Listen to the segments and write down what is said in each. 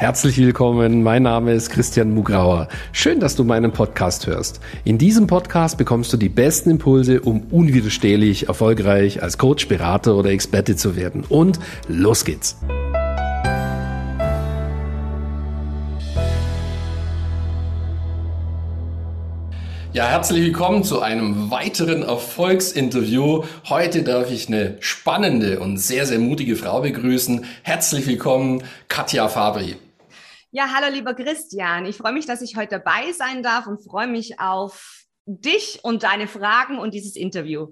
Herzlich willkommen, mein Name ist Christian Mugrauer. Schön, dass du meinen Podcast hörst. In diesem Podcast bekommst du die besten Impulse, um unwiderstehlich erfolgreich als Coach, Berater oder Experte zu werden. Und los geht's! Ja, herzlich willkommen zu einem weiteren Erfolgsinterview. Heute darf ich eine spannende und sehr, sehr mutige Frau begrüßen. Herzlich willkommen, Katja Fabri. Ja, hallo lieber Christian. Ich freue mich, dass ich heute dabei sein darf und freue mich auf dich und deine Fragen und dieses Interview.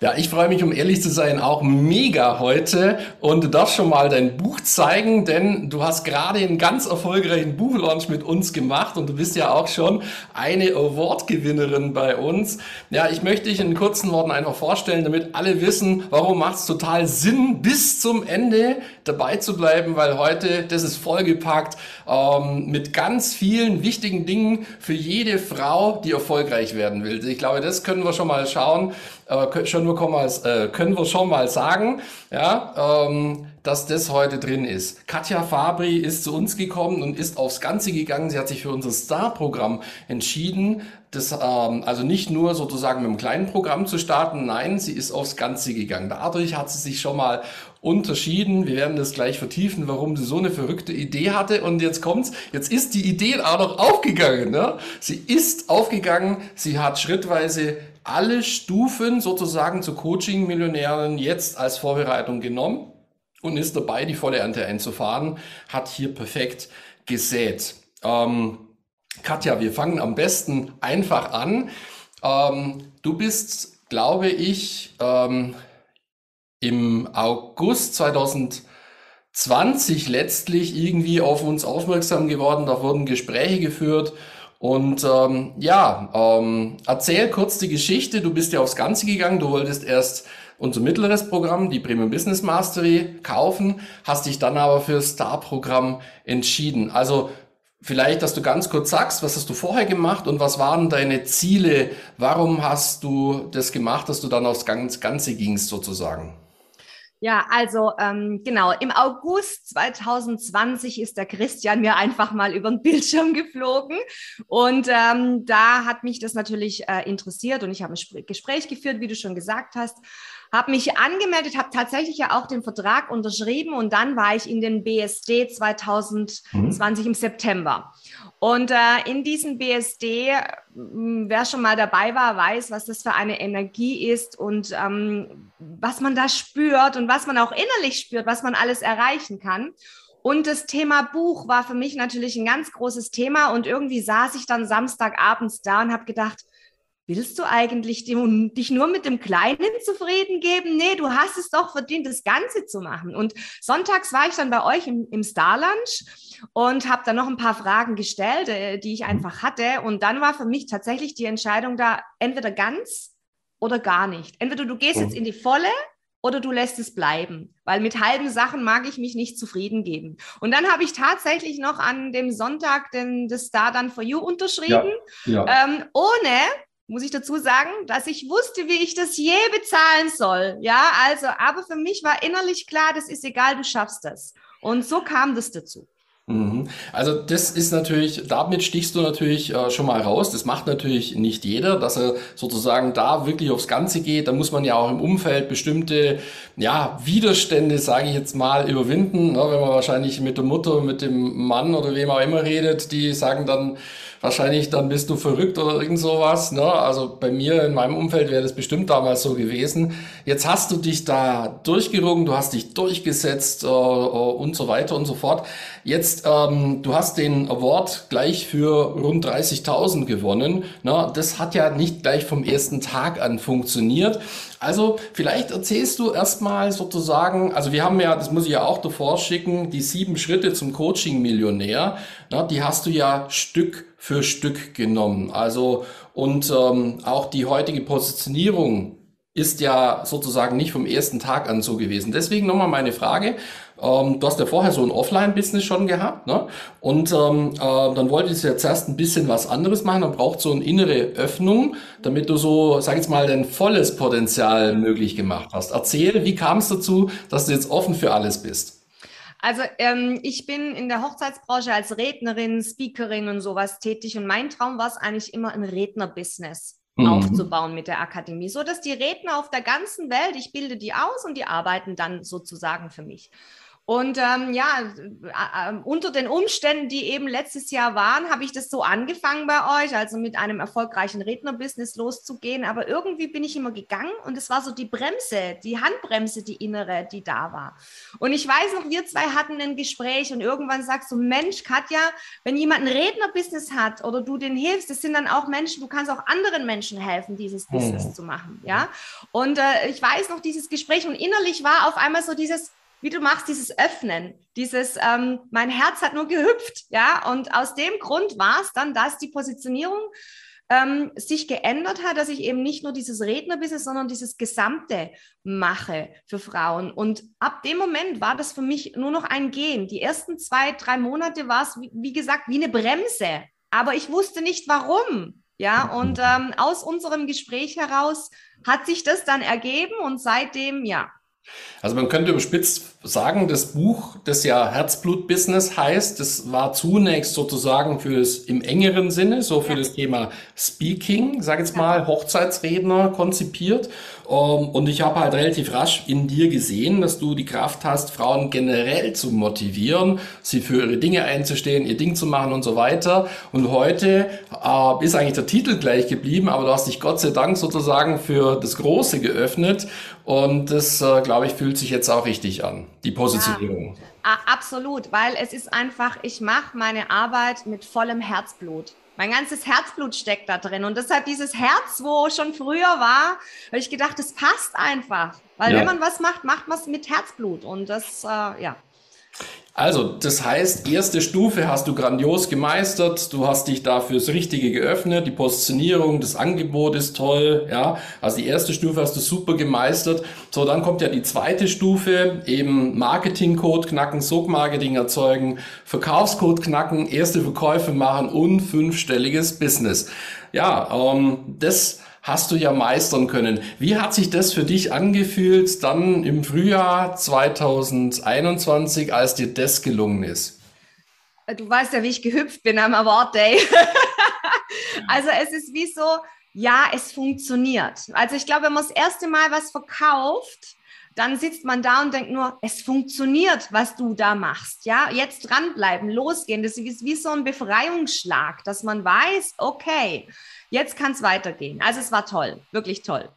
Ja, ich freue mich, um ehrlich zu sein, auch mega heute und du darfst schon mal dein Buch zeigen, denn du hast gerade einen ganz erfolgreichen Buchlaunch mit uns gemacht und du bist ja auch schon eine Award-Gewinnerin bei uns. Ja, ich möchte dich in kurzen Worten einfach vorstellen, damit alle wissen, warum macht es total Sinn, bis zum Ende dabei zu bleiben, weil heute, das ist vollgepackt ähm, mit ganz vielen wichtigen Dingen für jede Frau, die erfolgreich werden will. Ich glaube, das können wir schon mal schauen, äh, schon mal, äh, können wir schon mal sagen, ja, ähm, dass das heute drin ist. Katja Fabri ist zu uns gekommen und ist aufs Ganze gegangen. Sie hat sich für unser Star-Programm entschieden, das, ähm, also nicht nur sozusagen mit einem kleinen Programm zu starten, nein, sie ist aufs Ganze gegangen. Dadurch hat sie sich schon mal unterschieden. Wir werden das gleich vertiefen, warum sie so eine verrückte Idee hatte. Und jetzt kommt's, jetzt ist die Idee auch noch aufgegangen. Ne? Sie ist aufgegangen, sie hat schrittweise alle Stufen sozusagen zu Coaching-Millionären jetzt als Vorbereitung genommen und ist dabei, die volle Ernte einzufahren, hat hier perfekt gesät. Ähm, Katja, wir fangen am besten einfach an. Ähm, du bist, glaube ich, ähm, im August 2020 letztlich irgendwie auf uns aufmerksam geworden. Da wurden Gespräche geführt. Und ähm, ja, ähm, erzähl kurz die Geschichte. Du bist ja aufs Ganze gegangen. Du wolltest erst unser mittleres Programm, die Premium Business Mastery, kaufen, hast dich dann aber für das Star-Programm entschieden. Also vielleicht, dass du ganz kurz sagst, was hast du vorher gemacht und was waren deine Ziele? Warum hast du das gemacht, dass du dann aufs Ganze gingst sozusagen? Ja, also ähm, genau, im August 2020 ist der Christian mir einfach mal über den Bildschirm geflogen. Und ähm, da hat mich das natürlich äh, interessiert und ich habe ein Gespräch geführt, wie du schon gesagt hast, habe mich angemeldet, habe tatsächlich ja auch den Vertrag unterschrieben und dann war ich in den BSD 2020 mhm. im September. Und äh, in diesem BSD, wer schon mal dabei war, weiß, was das für eine Energie ist und ähm, was man da spürt und was man auch innerlich spürt, was man alles erreichen kann. Und das Thema Buch war für mich natürlich ein ganz großes Thema und irgendwie saß ich dann Samstagabends da und habe gedacht, willst du eigentlich dich nur mit dem Kleinen zufrieden geben? Nee, du hast es doch verdient, das Ganze zu machen. Und sonntags war ich dann bei euch im, im Star Lunch und habe dann noch ein paar Fragen gestellt, äh, die ich einfach hatte. Und dann war für mich tatsächlich die Entscheidung da, entweder ganz oder gar nicht. Entweder du gehst jetzt mhm. in die volle oder du lässt es bleiben, weil mit halben Sachen mag ich mich nicht zufrieden geben. Und dann habe ich tatsächlich noch an dem Sonntag den, das Star Done for You unterschrieben, ja, ja. Ähm, ohne muss ich dazu sagen, dass ich wusste, wie ich das je bezahlen soll. Ja, also, aber für mich war innerlich klar, das ist egal, du schaffst das. Und so kam das dazu. Mhm. Also das ist natürlich, damit stichst du natürlich äh, schon mal raus. Das macht natürlich nicht jeder, dass er sozusagen da wirklich aufs Ganze geht. Da muss man ja auch im Umfeld bestimmte ja, Widerstände, sage ich jetzt mal, überwinden. Ne? Wenn man wahrscheinlich mit der Mutter, mit dem Mann oder wem auch immer redet, die sagen dann, wahrscheinlich dann bist du verrückt oder irgend sowas. Ne? Also bei mir in meinem Umfeld wäre das bestimmt damals so gewesen. Jetzt hast du dich da durchgerungen, du hast dich durchgesetzt äh, äh und so weiter und so fort. Jetzt, ähm, du hast den Award gleich für rund 30.000 gewonnen. Ne? Das hat ja nicht gleich vom ersten Tag an funktioniert. Also vielleicht erzählst du erstmal sozusagen, also wir haben ja, das muss ich ja auch davor schicken, die sieben Schritte zum Coaching-Millionär, ne, die hast du ja Stück für Stück genommen. Also und ähm, auch die heutige Positionierung ist ja sozusagen nicht vom ersten Tag an so gewesen. Deswegen nochmal meine Frage. Ähm, du hast ja vorher so ein Offline-Business schon gehabt, ne? Und ähm, äh, dann wolltest du jetzt erst ein bisschen was anderes machen. Dann braucht so eine innere Öffnung, damit du so, sag ich jetzt mal, dein volles Potenzial möglich gemacht hast. Erzähl, wie kam es dazu, dass du jetzt offen für alles bist? Also ähm, ich bin in der Hochzeitsbranche als Rednerin, Speakerin und sowas tätig und mein Traum war es eigentlich immer ein Rednerbusiness mhm. aufzubauen mit der Akademie, so dass die Redner auf der ganzen Welt, ich bilde die aus und die arbeiten dann sozusagen für mich. Und ähm, ja, äh, unter den Umständen, die eben letztes Jahr waren, habe ich das so angefangen bei euch, also mit einem erfolgreichen Rednerbusiness loszugehen. Aber irgendwie bin ich immer gegangen und es war so die Bremse, die Handbremse, die innere, die da war. Und ich weiß noch, wir zwei hatten ein Gespräch und irgendwann sagst du, Mensch, Katja, wenn jemand ein Rednerbusiness hat oder du den hilfst, das sind dann auch Menschen, du kannst auch anderen Menschen helfen, dieses Business oh. zu machen. Ja. Und äh, ich weiß noch dieses Gespräch und innerlich war auf einmal so dieses, wie du machst, dieses Öffnen, dieses, ähm, mein Herz hat nur gehüpft, ja, und aus dem Grund war es dann, dass die Positionierung ähm, sich geändert hat, dass ich eben nicht nur dieses Rednerbusiness, sondern dieses Gesamte mache für Frauen. Und ab dem Moment war das für mich nur noch ein Gehen. Die ersten zwei, drei Monate war es, wie, wie gesagt, wie eine Bremse. Aber ich wusste nicht warum. Ja, und ähm, aus unserem Gespräch heraus hat sich das dann ergeben und seitdem, ja, also man könnte überspitzt sagen, das Buch, das ja Herzblut-Business heißt, das war zunächst sozusagen für das im engeren Sinne, so für ja. das Thema Speaking, sag jetzt mal, Hochzeitsredner konzipiert. Ähm, und ich habe halt relativ rasch in dir gesehen, dass du die Kraft hast, Frauen generell zu motivieren, sie für ihre Dinge einzustehen, ihr Ding zu machen und so weiter. Und heute äh, ist eigentlich der Titel gleich geblieben, aber du hast dich Gott sei Dank sozusagen für das Große geöffnet. Und das, äh, glaube ich, fühlt sich jetzt auch richtig an, die Positionierung. Ja, absolut, weil es ist einfach, ich mache meine Arbeit mit vollem Herzblut. Mein ganzes Herzblut steckt da drin. Und deshalb dieses Herz, wo schon früher war, habe ich gedacht, das passt einfach. Weil ja. wenn man was macht, macht man es mit Herzblut. Und das, äh, ja. Also, das heißt, erste Stufe hast du grandios gemeistert. Du hast dich da fürs Richtige geöffnet. Die Positionierung, das Angebot ist toll. Ja, also die erste Stufe hast du super gemeistert. So, dann kommt ja die zweite Stufe, eben Marketingcode knacken, Sog-Marketing erzeugen, Verkaufscode knacken, erste Verkäufe machen und fünfstelliges Business. Ja, ähm, das hast du ja meistern können. Wie hat sich das für dich angefühlt dann im Frühjahr 2021, als dir das gelungen ist? Du weißt ja, wie ich gehüpft bin am Award Day. also es ist wie so, ja, es funktioniert. Also ich glaube, wenn man das erste Mal was verkauft, dann sitzt man da und denkt nur, es funktioniert, was du da machst. Ja, jetzt dranbleiben, losgehen. Das ist wie so ein Befreiungsschlag, dass man weiß, okay, Jetzt kann es weitergehen. Also es war toll, wirklich toll.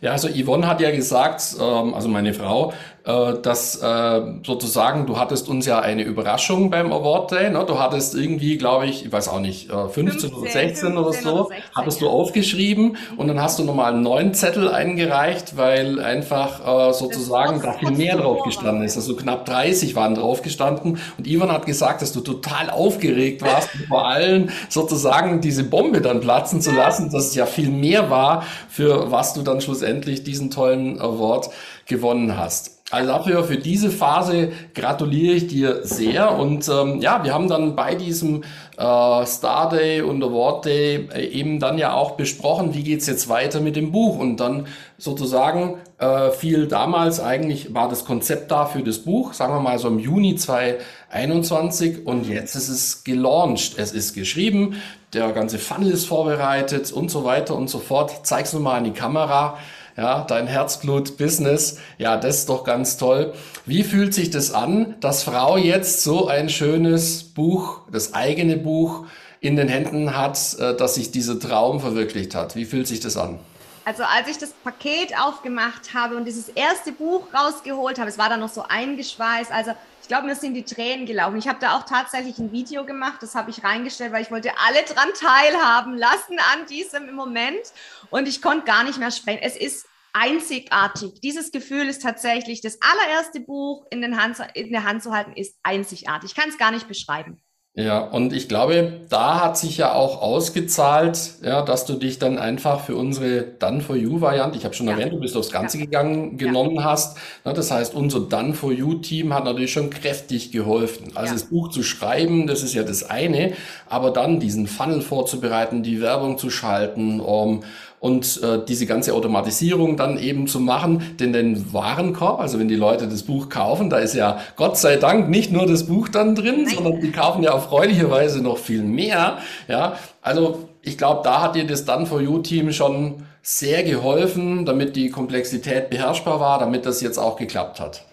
Ja, also Yvonne hat ja gesagt, ähm, also meine Frau, dass äh, sozusagen du hattest uns ja eine Überraschung beim Award Day. Ne? Du hattest irgendwie, glaube ich, ich weiß auch nicht, äh, 15, 15 oder 16 15 oder so, oder 16, hattest ja. du aufgeschrieben und dann hast du nochmal einen neuen Zettel eingereicht, weil einfach äh, sozusagen da viel mehr drauf gestanden ist. Also knapp 30 waren drauf gestanden und Yvonne hat gesagt, dass du total aufgeregt warst, vor allem sozusagen diese Bombe dann platzen zu lassen, dass es ja viel mehr war, für was du dann schlussendlich diesen tollen Award gewonnen hast. Also dafür, für diese Phase gratuliere ich dir sehr. Und ähm, ja, wir haben dann bei diesem äh, Star Day und Award Day äh, eben dann ja auch besprochen, wie geht's jetzt weiter mit dem Buch. Und dann sozusagen äh, fiel damals eigentlich, war das Konzept da für das Buch, sagen wir mal so im Juni 2021. Und jetzt ist es gelauncht. Es ist geschrieben, der ganze Funnel ist vorbereitet und so weiter und so fort. Zeig's nur mal in die Kamera ja, dein Herzblut-Business, ja, das ist doch ganz toll. Wie fühlt sich das an, dass Frau jetzt so ein schönes Buch, das eigene Buch in den Händen hat, äh, dass sich dieser Traum verwirklicht hat? Wie fühlt sich das an? Also als ich das Paket aufgemacht habe und dieses erste Buch rausgeholt habe, es war dann noch so eingeschweißt, also ich glaube, mir sind die Tränen gelaufen. Ich habe da auch tatsächlich ein Video gemacht, das habe ich reingestellt, weil ich wollte alle dran teilhaben lassen an diesem Moment und ich konnte gar nicht mehr sprechen. Es ist einzigartig. Dieses Gefühl ist tatsächlich, das allererste Buch in, Hand, in der Hand zu halten, ist einzigartig. Ich kann es gar nicht beschreiben. Ja, und ich glaube, da hat sich ja auch ausgezahlt, ja, dass du dich dann einfach für unsere Done for You Variante, ich habe schon ja. erwähnt, du bist aufs Ganze ja. gegangen, genommen ja. hast. Ja, das heißt, unser Done for You Team hat natürlich schon kräftig geholfen. Also das Buch zu schreiben, das ist ja das eine, aber dann diesen Funnel vorzubereiten, die Werbung zu schalten, um und äh, diese ganze Automatisierung dann eben zu machen. Denn den Warenkorb, also wenn die Leute das Buch kaufen, da ist ja Gott sei Dank nicht nur das Buch dann drin, Nein. sondern die kaufen ja erfreulicherweise noch viel mehr. Ja, also ich glaube, da hat dir das Done for You Team schon sehr geholfen, damit die Komplexität beherrschbar war, damit das jetzt auch geklappt hat.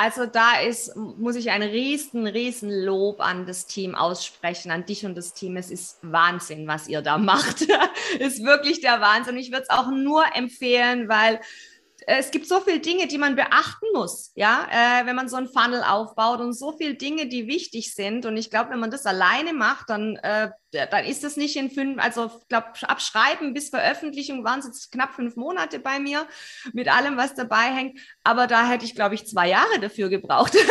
Also da ist, muss ich ein riesen, riesen Lob an das Team aussprechen, an dich und das Team. Es ist Wahnsinn, was ihr da macht. ist wirklich der Wahnsinn. Ich würde es auch nur empfehlen, weil es gibt so viele Dinge, die man beachten muss, ja, äh, wenn man so ein Funnel aufbaut und so viele Dinge, die wichtig sind. Und ich glaube, wenn man das alleine macht, dann, äh, dann ist das nicht in fünf, also ich glaube, abschreiben bis Veröffentlichung waren es jetzt knapp fünf Monate bei mir mit allem, was dabei hängt. Aber da hätte ich, glaube ich, zwei Jahre dafür gebraucht.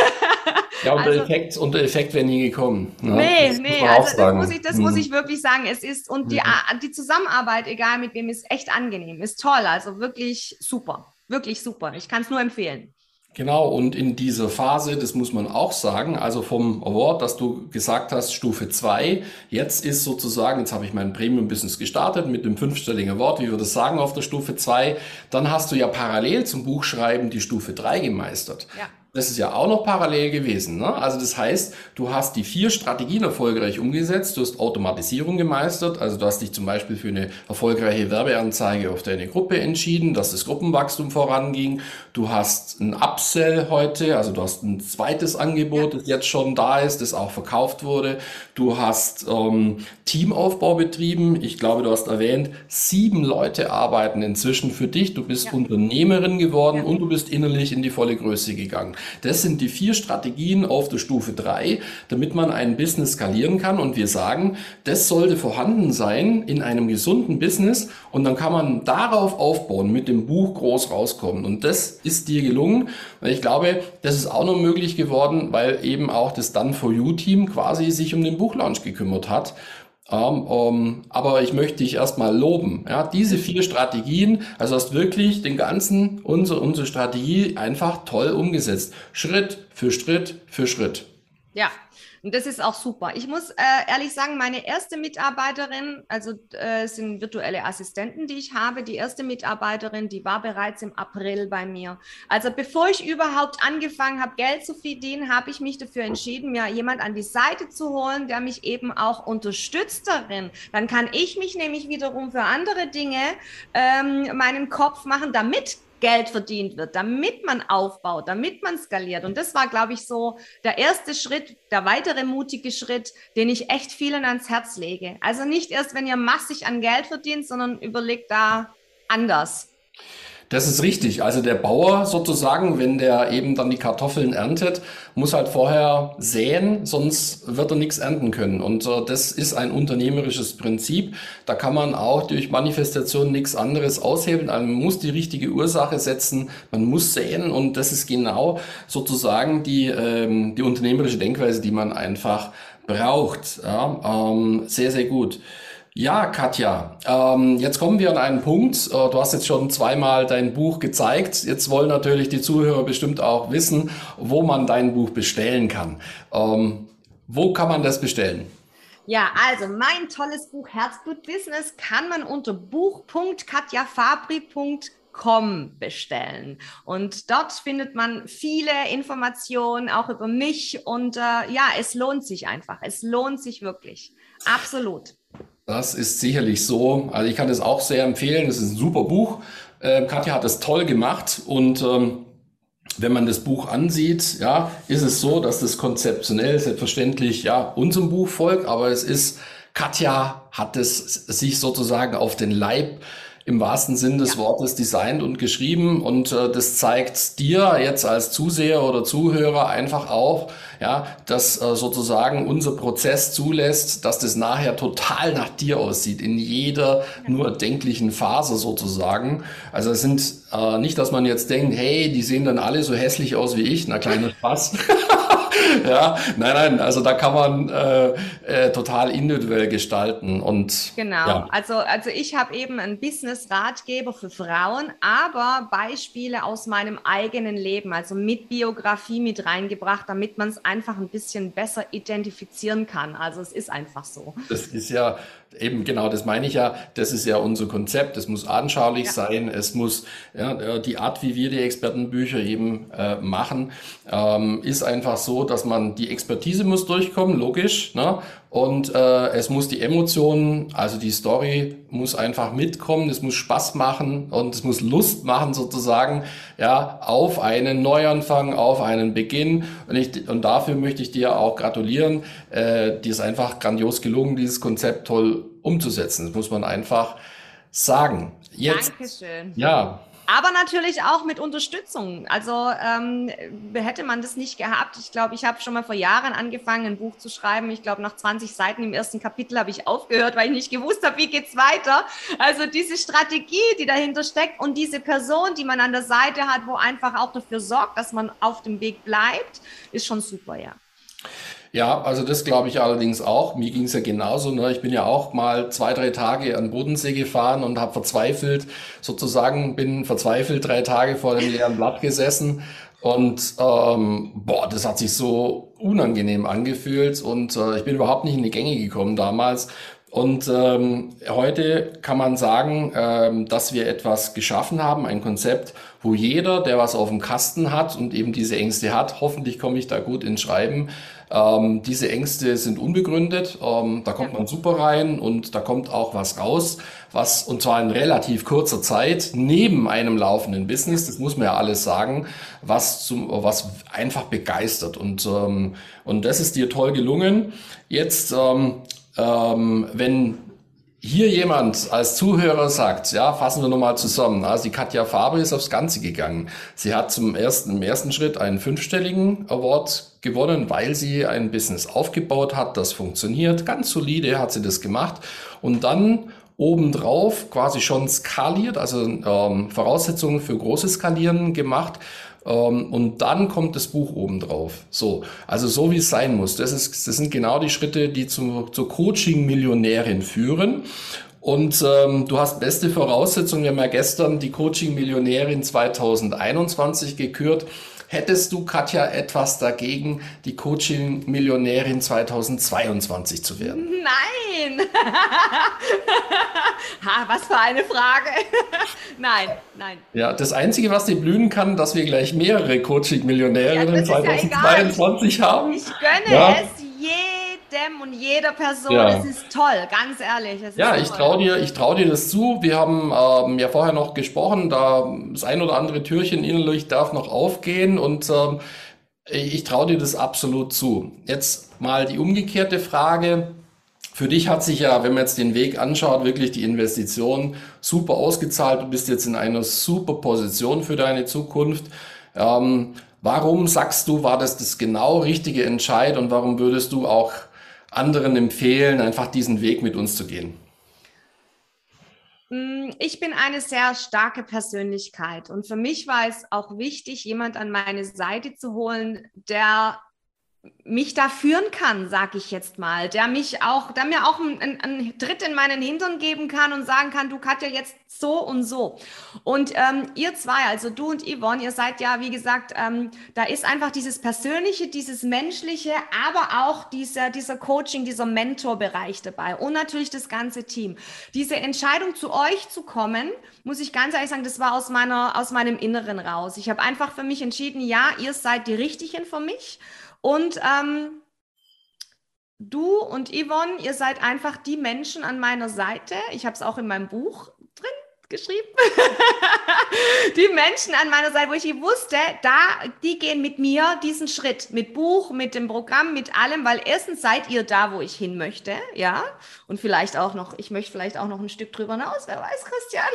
Ja, und, also, der Effekt, und der Effekt wäre nie gekommen. Ne? Nee, das nee, also das, muss ich, das hm. muss ich wirklich sagen. Es ist, und die, hm. die Zusammenarbeit, egal mit wem, ist echt angenehm, ist toll, also wirklich super. Wirklich super. Ich kann es nur empfehlen. Genau, und in dieser Phase, das muss man auch sagen, also vom Award, dass du gesagt hast, Stufe 2, jetzt ist sozusagen, jetzt habe ich mein Premium-Business gestartet mit dem fünfstelligen Award, wie wir das sagen auf der Stufe 2, dann hast du ja parallel zum Buchschreiben die Stufe 3 gemeistert. Ja. Das ist ja auch noch parallel gewesen. Ne? Also das heißt, du hast die vier Strategien erfolgreich umgesetzt, du hast Automatisierung gemeistert, also du hast dich zum Beispiel für eine erfolgreiche Werbeanzeige auf deine Gruppe entschieden, dass das Gruppenwachstum voranging. Du hast ein Upsell heute, also du hast ein zweites Angebot, das jetzt schon da ist, das auch verkauft wurde. Du hast ähm, Teamaufbau betrieben. Ich glaube, du hast erwähnt, sieben Leute arbeiten inzwischen für dich. Du bist ja. Unternehmerin geworden ja. und du bist innerlich in die volle Größe gegangen. Das sind die vier Strategien auf der Stufe drei, damit man ein Business skalieren kann. Und wir sagen, das sollte vorhanden sein in einem gesunden Business und dann kann man darauf aufbauen, mit dem Buch groß rauskommen. Und das ist dir gelungen. Und ich glaube, das ist auch noch möglich geworden, weil eben auch das Done for You Team quasi sich um den Buchlaunch gekümmert hat. Um, um, aber ich möchte dich erstmal loben. Ja, diese vier Strategien, also hast wirklich den ganzen, unsere, unsere Strategie einfach toll umgesetzt. Schritt für Schritt für Schritt. Ja, und das ist auch super. Ich muss äh, ehrlich sagen, meine erste Mitarbeiterin, also äh, sind virtuelle Assistenten, die ich habe. Die erste Mitarbeiterin, die war bereits im April bei mir. Also bevor ich überhaupt angefangen habe, Geld zu verdienen, habe ich mich dafür entschieden, mir jemand an die Seite zu holen, der mich eben auch unterstützt darin. Dann kann ich mich nämlich wiederum für andere Dinge ähm, meinen Kopf machen, damit Geld verdient wird, damit man aufbaut, damit man skaliert. Und das war, glaube ich, so der erste Schritt, der weitere mutige Schritt, den ich echt vielen ans Herz lege. Also nicht erst, wenn ihr massig an Geld verdient, sondern überlegt da anders. Das ist richtig. Also der Bauer sozusagen, wenn der eben dann die Kartoffeln erntet, muss halt vorher säen, sonst wird er nichts ernten können. Und äh, das ist ein unternehmerisches Prinzip. Da kann man auch durch Manifestation nichts anderes aushebeln. Also man muss die richtige Ursache setzen, man muss säen und das ist genau sozusagen die, ähm, die unternehmerische Denkweise, die man einfach braucht. Ja, ähm, sehr, sehr gut. Ja, Katja, ähm, jetzt kommen wir an einen Punkt. Äh, du hast jetzt schon zweimal dein Buch gezeigt. Jetzt wollen natürlich die Zuhörer bestimmt auch wissen, wo man dein Buch bestellen kann. Ähm, wo kann man das bestellen? Ja, also mein tolles Buch Herzblut Business kann man unter buch.katjafabri.com bestellen. Und dort findet man viele Informationen auch über mich und äh, ja, es lohnt sich einfach. Es lohnt sich wirklich. Absolut. Das ist sicherlich so. Also ich kann das auch sehr empfehlen. Es ist ein super Buch. Äh, Katja hat das toll gemacht und ähm, wenn man das Buch ansieht, ja, ist es so, dass das konzeptionell selbstverständlich ja unserem Buch folgt, aber es ist Katja hat es sich sozusagen auf den Leib im wahrsten Sinn des ja. Wortes designt und geschrieben und äh, das zeigt dir jetzt als Zuseher oder Zuhörer einfach auch, ja, dass äh, sozusagen unser Prozess zulässt, dass das nachher total nach dir aussieht, in jeder nur denklichen Phase sozusagen. Also es sind äh, nicht, dass man jetzt denkt, hey, die sehen dann alle so hässlich aus wie ich, na kleiner Spaß. ja, nein, nein, also da kann man äh, äh, total individuell gestalten und genau. Ja. Also also ich habe eben einen Business-Ratgeber für Frauen, aber Beispiele aus meinem eigenen Leben, also mit Biografie mit reingebracht, damit man es einfach ein bisschen besser identifizieren kann. Also es ist einfach so. Das ist ja Eben, genau, das meine ich ja. Das ist ja unser Konzept. Es muss anschaulich ja. sein. Es muss, ja, die Art, wie wir die Expertenbücher eben äh, machen, ähm, ist einfach so, dass man die Expertise muss durchkommen, logisch, ne? Und äh, es muss die Emotionen, also die Story muss einfach mitkommen, es muss Spaß machen und es muss Lust machen sozusagen, ja, auf einen Neuanfang, auf einen Beginn. Und, ich, und dafür möchte ich dir auch gratulieren. Äh, dir ist einfach grandios gelungen, dieses Konzept toll umzusetzen. Das muss man einfach sagen. Jetzt, Dankeschön. Ja, aber natürlich auch mit Unterstützung. Also ähm, hätte man das nicht gehabt. Ich glaube, ich habe schon mal vor Jahren angefangen, ein Buch zu schreiben. Ich glaube, nach 20 Seiten im ersten Kapitel habe ich aufgehört, weil ich nicht gewusst habe, wie geht's weiter. Also diese Strategie, die dahinter steckt und diese Person, die man an der Seite hat, wo einfach auch dafür sorgt, dass man auf dem Weg bleibt, ist schon super, ja. Ja, also das glaube ich allerdings auch. Mir ging es ja genauso. Ne? Ich bin ja auch mal zwei, drei Tage an Bodensee gefahren und habe verzweifelt, sozusagen, bin verzweifelt drei Tage vor dem leeren Blatt gesessen. Und ähm, boah, das hat sich so unangenehm angefühlt und äh, ich bin überhaupt nicht in die Gänge gekommen damals. Und ähm, heute kann man sagen, ähm, dass wir etwas geschaffen haben, ein Konzept, wo jeder, der was auf dem Kasten hat und eben diese Ängste hat, hoffentlich komme ich da gut ins Schreiben, ähm, diese Ängste sind unbegründet. Ähm, da kommt man super rein und da kommt auch was raus, was und zwar in relativ kurzer Zeit neben einem laufenden Business, das muss man ja alles sagen, was zum, was einfach begeistert und ähm, und das ist dir toll gelungen. Jetzt, ähm, ähm, wenn hier jemand als Zuhörer sagt, ja, fassen wir nochmal zusammen. Also die Katja Faber ist aufs Ganze gegangen. Sie hat zum ersten, im ersten Schritt einen fünfstelligen Award gewonnen, weil sie ein Business aufgebaut hat, das funktioniert. Ganz solide hat sie das gemacht. Und dann obendrauf quasi schon skaliert, also ähm, Voraussetzungen für großes Skalieren gemacht. Ähm, und dann kommt das Buch obendrauf. So, also so wie es sein muss. Das, ist, das sind genau die Schritte, die zu, zur Coaching-Millionärin führen. Und ähm, du hast beste Voraussetzungen. Wir haben ja gestern die Coaching-Millionärin 2021 gekürt. Hättest du, Katja, etwas dagegen, die Coaching-Millionärin 2022 zu werden? Nein! ha, was für eine Frage. nein, nein. Ja, das Einzige, was dir blühen kann, dass wir gleich mehrere Coaching-Millionärinnen ja, 2022 ja haben. Ich gönne ja. es jedem und jeder Person. Ja. Das ist toll, ganz ehrlich. ja, ich traue dir, ich trau dir das zu. Wir haben ähm, ja vorher noch gesprochen, da das ein oder andere Türchen innerlich darf noch aufgehen und ähm, ich traue dir das absolut zu. Jetzt mal die umgekehrte Frage. Für dich hat sich ja, wenn man jetzt den Weg anschaut, wirklich die Investition super ausgezahlt. Du bist jetzt in einer super Position für deine Zukunft. Ähm, warum sagst du, war das das genau richtige Entscheid und warum würdest du auch anderen empfehlen, einfach diesen Weg mit uns zu gehen? Mm, ich bin eine sehr starke Persönlichkeit und für mich war es auch wichtig, jemand an meine Seite zu holen, der mich da führen kann, sag ich jetzt mal, der mich auch, der mir auch einen, einen Tritt in meinen Hintern geben kann und sagen kann, du Katja, jetzt so und so. Und ähm, ihr zwei, also du und Yvonne, ihr seid ja, wie gesagt, ähm, da ist einfach dieses Persönliche, dieses Menschliche, aber auch dieser, dieser Coaching, dieser Mentorbereich dabei und natürlich das ganze Team. Diese Entscheidung zu euch zu kommen, muss ich ganz ehrlich sagen, das war aus meiner, aus meinem Inneren raus. Ich habe einfach für mich entschieden, ja, ihr seid die Richtigen für mich. Und ähm, du und Yvonne, ihr seid einfach die Menschen an meiner Seite. Ich habe es auch in meinem Buch geschrieben. die Menschen an meiner Seite, wo ich wusste, da, die gehen mit mir diesen Schritt, mit Buch, mit dem Programm, mit allem, weil erstens seid ihr da, wo ich hin möchte, ja, und vielleicht auch noch, ich möchte vielleicht auch noch ein Stück drüber hinaus, wer weiß, Christian.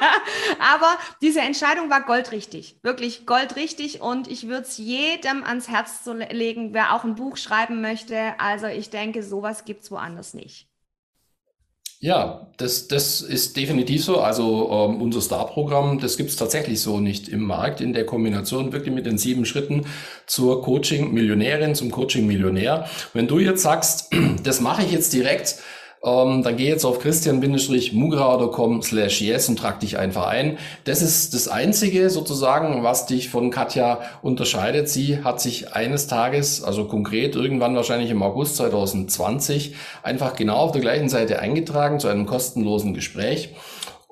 Aber diese Entscheidung war goldrichtig, wirklich goldrichtig und ich würde es jedem ans Herz legen, wer auch ein Buch schreiben möchte. Also ich denke, sowas gibt es woanders nicht. Ja, das, das ist definitiv so. Also ähm, unser Star-Programm, das gibt's tatsächlich so nicht im Markt in der Kombination wirklich mit den sieben Schritten zur Coaching-Millionärin, zum Coaching-Millionär. Wenn du jetzt sagst, das mache ich jetzt direkt, ähm, dann geh jetzt auf christian-mugrauer.com slash yes und trag dich einfach ein. Das ist das Einzige sozusagen, was dich von Katja unterscheidet. Sie hat sich eines Tages, also konkret irgendwann wahrscheinlich im August 2020, einfach genau auf der gleichen Seite eingetragen zu einem kostenlosen Gespräch.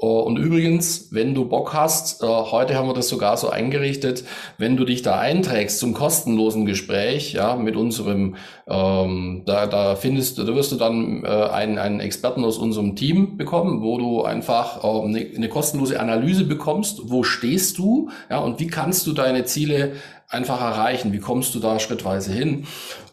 Oh, und übrigens, wenn du Bock hast, äh, heute haben wir das sogar so eingerichtet, wenn du dich da einträgst zum kostenlosen Gespräch, ja, mit unserem, ähm, da, da findest du, da wirst du dann äh, einen, einen Experten aus unserem Team bekommen, wo du einfach äh, eine, eine kostenlose Analyse bekommst, wo stehst du, ja, und wie kannst du deine Ziele einfach erreichen? Wie kommst du da schrittweise hin?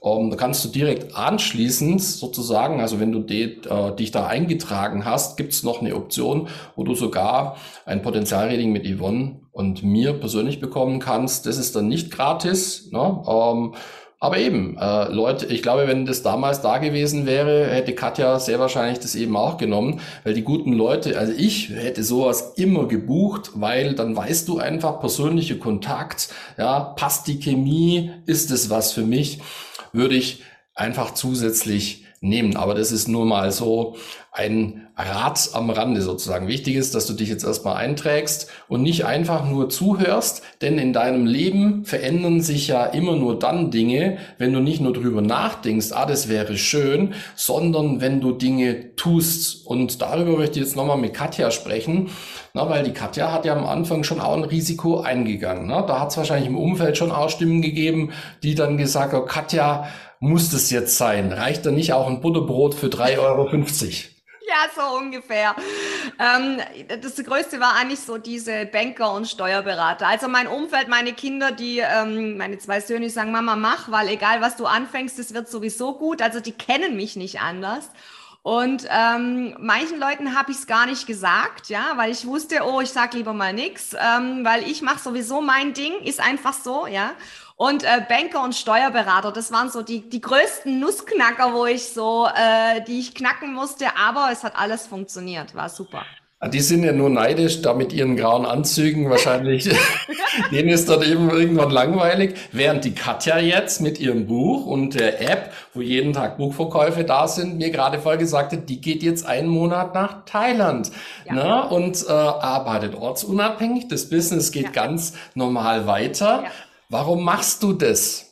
Ähm, da kannst du direkt anschließend sozusagen, also wenn du de, äh, dich da eingetragen hast, gibt es noch eine Option, wo du sogar ein Potenzialreading mit Yvonne und mir persönlich bekommen kannst. Das ist dann nicht gratis. Ne? Ähm, aber eben, äh, Leute, ich glaube, wenn das damals da gewesen wäre, hätte Katja sehr wahrscheinlich das eben auch genommen, weil die guten Leute, also ich hätte sowas immer gebucht, weil dann weißt du einfach persönliche Kontakt, ja, passt die Chemie, ist es was für mich, würde ich einfach zusätzlich nehmen. Aber das ist nur mal so ein Rat am Rande sozusagen. Wichtig ist, dass du dich jetzt erstmal einträgst und nicht einfach nur zuhörst, denn in deinem Leben verändern sich ja immer nur dann Dinge, wenn du nicht nur drüber nachdenkst, ah, das wäre schön, sondern wenn du Dinge tust. Und darüber möchte ich jetzt nochmal mit Katja sprechen, na, weil die Katja hat ja am Anfang schon auch ein Risiko eingegangen. Na? Da hat es wahrscheinlich im Umfeld schon auch Stimmen gegeben, die dann gesagt haben, Katja, muss das jetzt sein? Reicht da nicht auch ein Butterbrot für 3,50 Euro? Ja, so ungefähr. Ähm, das Größte war eigentlich so diese Banker und Steuerberater. Also mein Umfeld, meine Kinder, die, ähm, meine zwei Söhne, die sagen, Mama, mach, weil egal was du anfängst, es wird sowieso gut. Also die kennen mich nicht anders. Und ähm, manchen Leuten habe ich es gar nicht gesagt, ja, weil ich wusste, oh, ich sag lieber mal nichts, ähm, weil ich mache sowieso mein Ding, ist einfach so, ja. Und äh, Banker und Steuerberater, das waren so die, die größten Nussknacker, wo ich so, äh, die ich knacken musste, aber es hat alles funktioniert, war super. Ah, die sind ja nur neidisch, da mit ihren grauen Anzügen wahrscheinlich. denen ist dann eben irgendwann langweilig. Während die Katja jetzt mit ihrem Buch und der App, wo jeden Tag Buchverkäufe da sind, mir gerade vorher gesagt hat, die geht jetzt einen Monat nach Thailand ja. ne? und äh, arbeitet ortsunabhängig. Das Business geht ja. ganz normal weiter. Ja. Warum machst du das?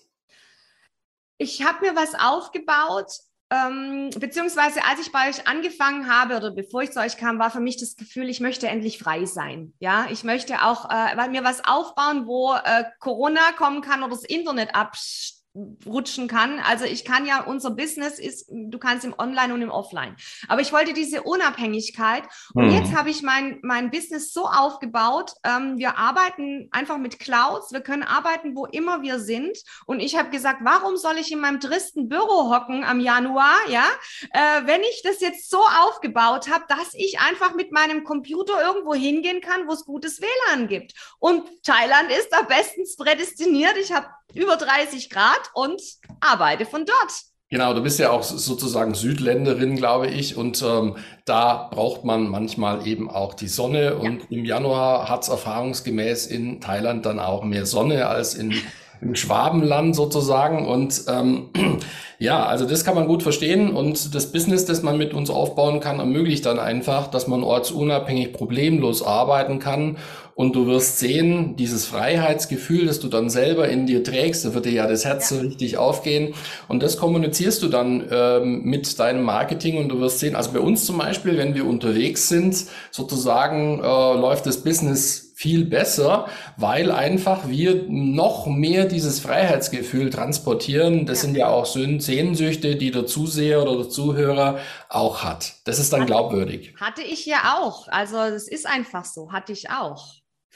Ich habe mir was aufgebaut, ähm, beziehungsweise als ich bei euch angefangen habe oder bevor ich zu euch kam, war für mich das Gefühl, ich möchte endlich frei sein. Ja, ich möchte auch äh, mir was aufbauen, wo äh, Corona kommen kann oder das Internet abstürzt rutschen kann. Also ich kann ja, unser Business ist, du kannst im Online und im Offline. Aber ich wollte diese Unabhängigkeit. Und hm. jetzt habe ich mein, mein Business so aufgebaut. Ähm, wir arbeiten einfach mit Clouds. Wir können arbeiten, wo immer wir sind. Und ich habe gesagt, warum soll ich in meinem tristen Büro hocken am Januar, ja, äh, wenn ich das jetzt so aufgebaut habe, dass ich einfach mit meinem Computer irgendwo hingehen kann, wo es gutes WLAN gibt. Und Thailand ist da bestens prädestiniert. Ich habe über 30 Grad und arbeite von dort. Genau, du bist ja auch sozusagen Südländerin, glaube ich, und ähm, da braucht man manchmal eben auch die Sonne. Und ja. im Januar hat es erfahrungsgemäß in Thailand dann auch mehr Sonne als in, im Schwabenland sozusagen. Und ähm, ja, also das kann man gut verstehen. Und das Business, das man mit uns aufbauen kann, ermöglicht dann einfach, dass man ortsunabhängig problemlos arbeiten kann und du wirst sehen, dieses Freiheitsgefühl, das du dann selber in dir trägst, da wird dir ja das Herz ja. so richtig aufgehen. Und das kommunizierst du dann ähm, mit deinem Marketing und du wirst sehen, also bei uns zum Beispiel, wenn wir unterwegs sind, sozusagen äh, läuft das Business viel besser, weil einfach wir noch mehr dieses Freiheitsgefühl transportieren. Das ja. sind ja auch Sehnsüchte, die der Zuseher oder der Zuhörer auch hat. Das ist dann glaubwürdig. Hatte ich ja auch. Also es ist einfach so, hatte ich auch.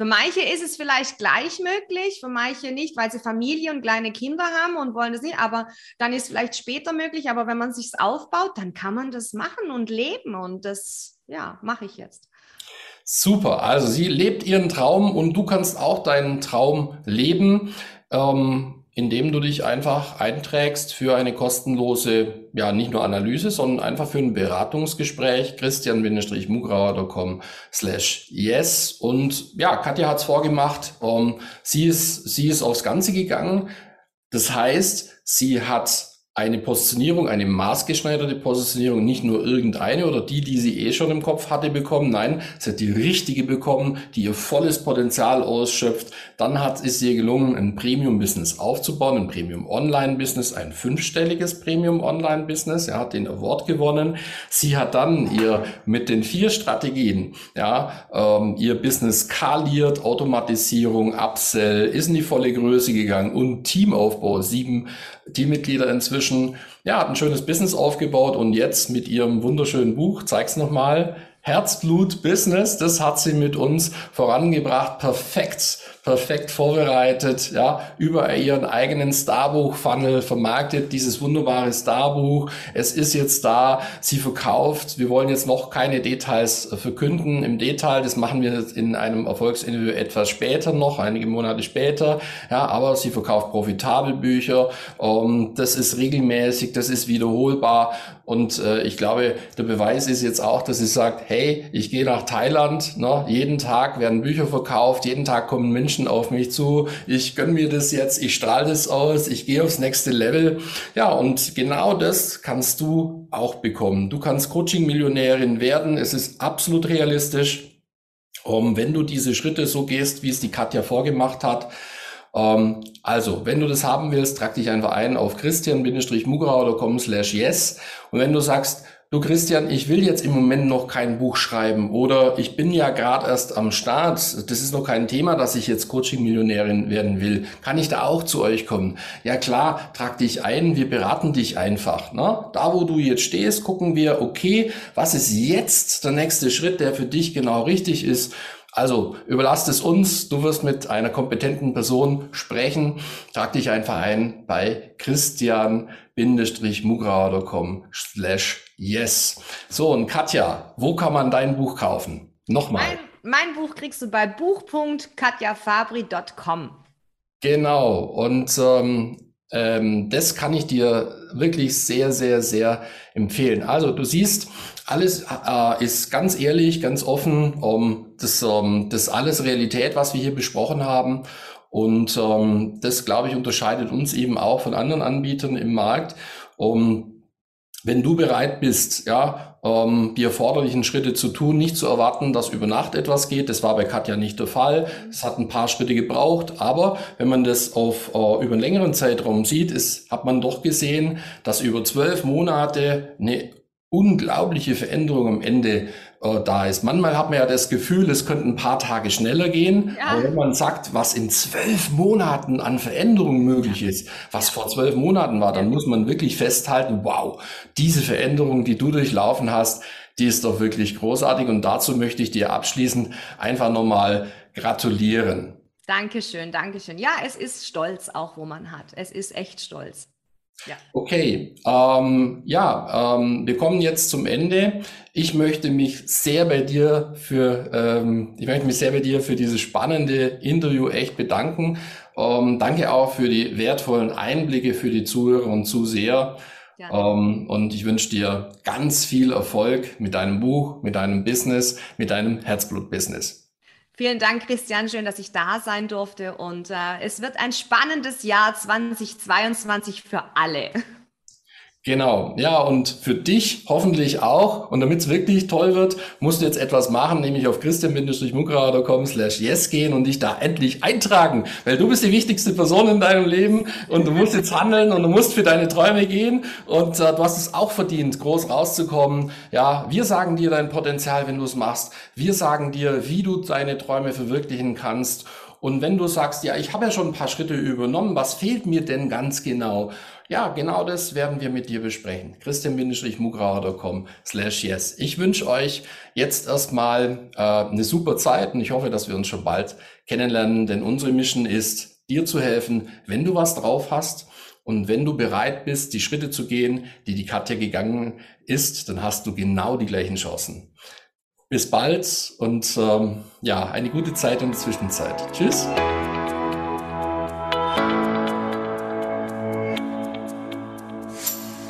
Für manche ist es vielleicht gleich möglich, für manche nicht, weil sie Familie und kleine Kinder haben und wollen das nicht. Aber dann ist vielleicht später möglich. Aber wenn man sich aufbaut, dann kann man das machen und leben. Und das, ja, mache ich jetzt. Super. Also sie lebt ihren Traum und du kannst auch deinen Traum leben. Ähm, indem du dich einfach einträgst für eine kostenlose, ja, nicht nur Analyse, sondern einfach für ein Beratungsgespräch, christian-mugrauer.com slash yes. Und ja, Katja hat's vorgemacht, ähm, sie ist, sie ist aufs Ganze gegangen. Das heißt, sie hat eine Positionierung, eine maßgeschneiderte Positionierung, nicht nur irgendeine oder die, die sie eh schon im Kopf hatte, bekommen. Nein, sie hat die richtige bekommen, die ihr volles Potenzial ausschöpft. Dann hat es ihr gelungen, ein Premium-Business aufzubauen, ein Premium-Online-Business, ein fünfstelliges Premium-Online-Business. Er hat den Award gewonnen. Sie hat dann ihr mit den vier Strategien, ja, ähm, ihr Business skaliert, Automatisierung, Upsell, ist in die volle Größe gegangen und Teamaufbau, sieben Teammitglieder inzwischen. Ja, hat ein schönes Business aufgebaut und jetzt mit ihrem wunderschönen Buch, zeig's nochmal, Herzblut Business, das hat sie mit uns vorangebracht. Perfekt perfekt vorbereitet, ja, über ihren eigenen Starbuch-Funnel vermarktet dieses wunderbare Starbuch. Es ist jetzt da, sie verkauft. Wir wollen jetzt noch keine Details verkünden im Detail. Das machen wir in einem Erfolgsinterview etwas später noch, einige Monate später. Ja, aber sie verkauft profitabel Bücher. Ähm, das ist regelmäßig, das ist wiederholbar. Und äh, ich glaube, der Beweis ist jetzt auch, dass sie sagt, hey, ich gehe nach Thailand, ne? jeden Tag werden Bücher verkauft, jeden Tag kommen Menschen auf mich zu, ich gönne mir das jetzt, ich strahle das aus, ich gehe aufs nächste Level. Ja, und genau das kannst du auch bekommen. Du kannst Coaching-Millionärin werden. Es ist absolut realistisch. Um, ähm, wenn du diese Schritte so gehst, wie es die Katja vorgemacht hat, ähm, also, wenn du das haben willst, trag dich einfach ein auf christian-mugrau.com slash yes. Und wenn du sagst, du Christian, ich will jetzt im Moment noch kein Buch schreiben oder ich bin ja gerade erst am Start, das ist noch kein Thema, dass ich jetzt Coaching-Millionärin werden will. Kann ich da auch zu euch kommen? Ja klar, trag dich ein, wir beraten dich einfach. Ne? Da, wo du jetzt stehst, gucken wir, okay, was ist jetzt der nächste Schritt, der für dich genau richtig ist? Also überlasst es uns, du wirst mit einer kompetenten Person sprechen. Trag dich einfach ein bei christian-mugrauer.com slash yes. So, und Katja, wo kann man dein Buch kaufen? Nochmal. Mein, mein Buch kriegst du bei buch.katjafabri.com. Genau, und ähm, ähm, das kann ich dir wirklich sehr, sehr, sehr empfehlen. Also du siehst, alles äh, ist ganz ehrlich, ganz offen. Um, das, um, das alles Realität, was wir hier besprochen haben. Und um, das, glaube ich, unterscheidet uns eben auch von anderen Anbietern im Markt. Um, wenn du bereit bist, ja, ähm, die erforderlichen Schritte zu tun, nicht zu erwarten, dass über Nacht etwas geht. Das war bei Katja nicht der Fall. Es hat ein paar Schritte gebraucht, aber wenn man das auf äh, über einen längeren Zeitraum sieht, ist, hat man doch gesehen, dass über zwölf Monate eine unglaubliche Veränderung am Ende äh, da ist. Manchmal hat man ja das Gefühl, es könnte ein paar Tage schneller gehen. Ja. Aber wenn man sagt, was in zwölf Monaten an Veränderung möglich ist, was vor zwölf Monaten war, dann muss man wirklich festhalten, wow, diese Veränderung, die du durchlaufen hast, die ist doch wirklich großartig. Und dazu möchte ich dir abschließend einfach nochmal gratulieren. Dankeschön, Dankeschön. Ja, es ist Stolz auch, wo man hat. Es ist echt Stolz. Ja. Okay, ähm, ja, ähm, wir kommen jetzt zum Ende. Ich möchte mich sehr bei dir für, ähm, ich möchte mich sehr bei dir für dieses spannende Interview echt bedanken. Ähm, danke auch für die wertvollen Einblicke für die Zuhörer und Zuseher. Ähm, und ich wünsche dir ganz viel Erfolg mit deinem Buch, mit deinem Business, mit deinem Herzblut-Business. Vielen Dank, Christian. Schön, dass ich da sein durfte. Und äh, es wird ein spannendes Jahr 2022 für alle. Genau, ja, und für dich hoffentlich auch. Und damit es wirklich toll wird, musst du jetzt etwas machen, nämlich auf christian-munkra.com slash yes gehen und dich da endlich eintragen. Weil du bist die wichtigste Person in deinem Leben und du musst jetzt handeln und du musst für deine Träume gehen. Und äh, du hast es auch verdient, groß rauszukommen. Ja, wir sagen dir dein Potenzial, wenn du es machst. Wir sagen dir, wie du deine Träume verwirklichen kannst. Und wenn du sagst, ja, ich habe ja schon ein paar Schritte übernommen, was fehlt mir denn ganz genau? Ja, genau das werden wir mit dir besprechen. christian-mugrauer.com slash yes. Ich wünsche euch jetzt erstmal äh, eine super Zeit und ich hoffe, dass wir uns schon bald kennenlernen, denn unsere Mission ist, dir zu helfen, wenn du was drauf hast und wenn du bereit bist, die Schritte zu gehen, die die Katja gegangen ist, dann hast du genau die gleichen Chancen. Bis bald und ähm, ja, eine gute Zeit in der Zwischenzeit. Tschüss.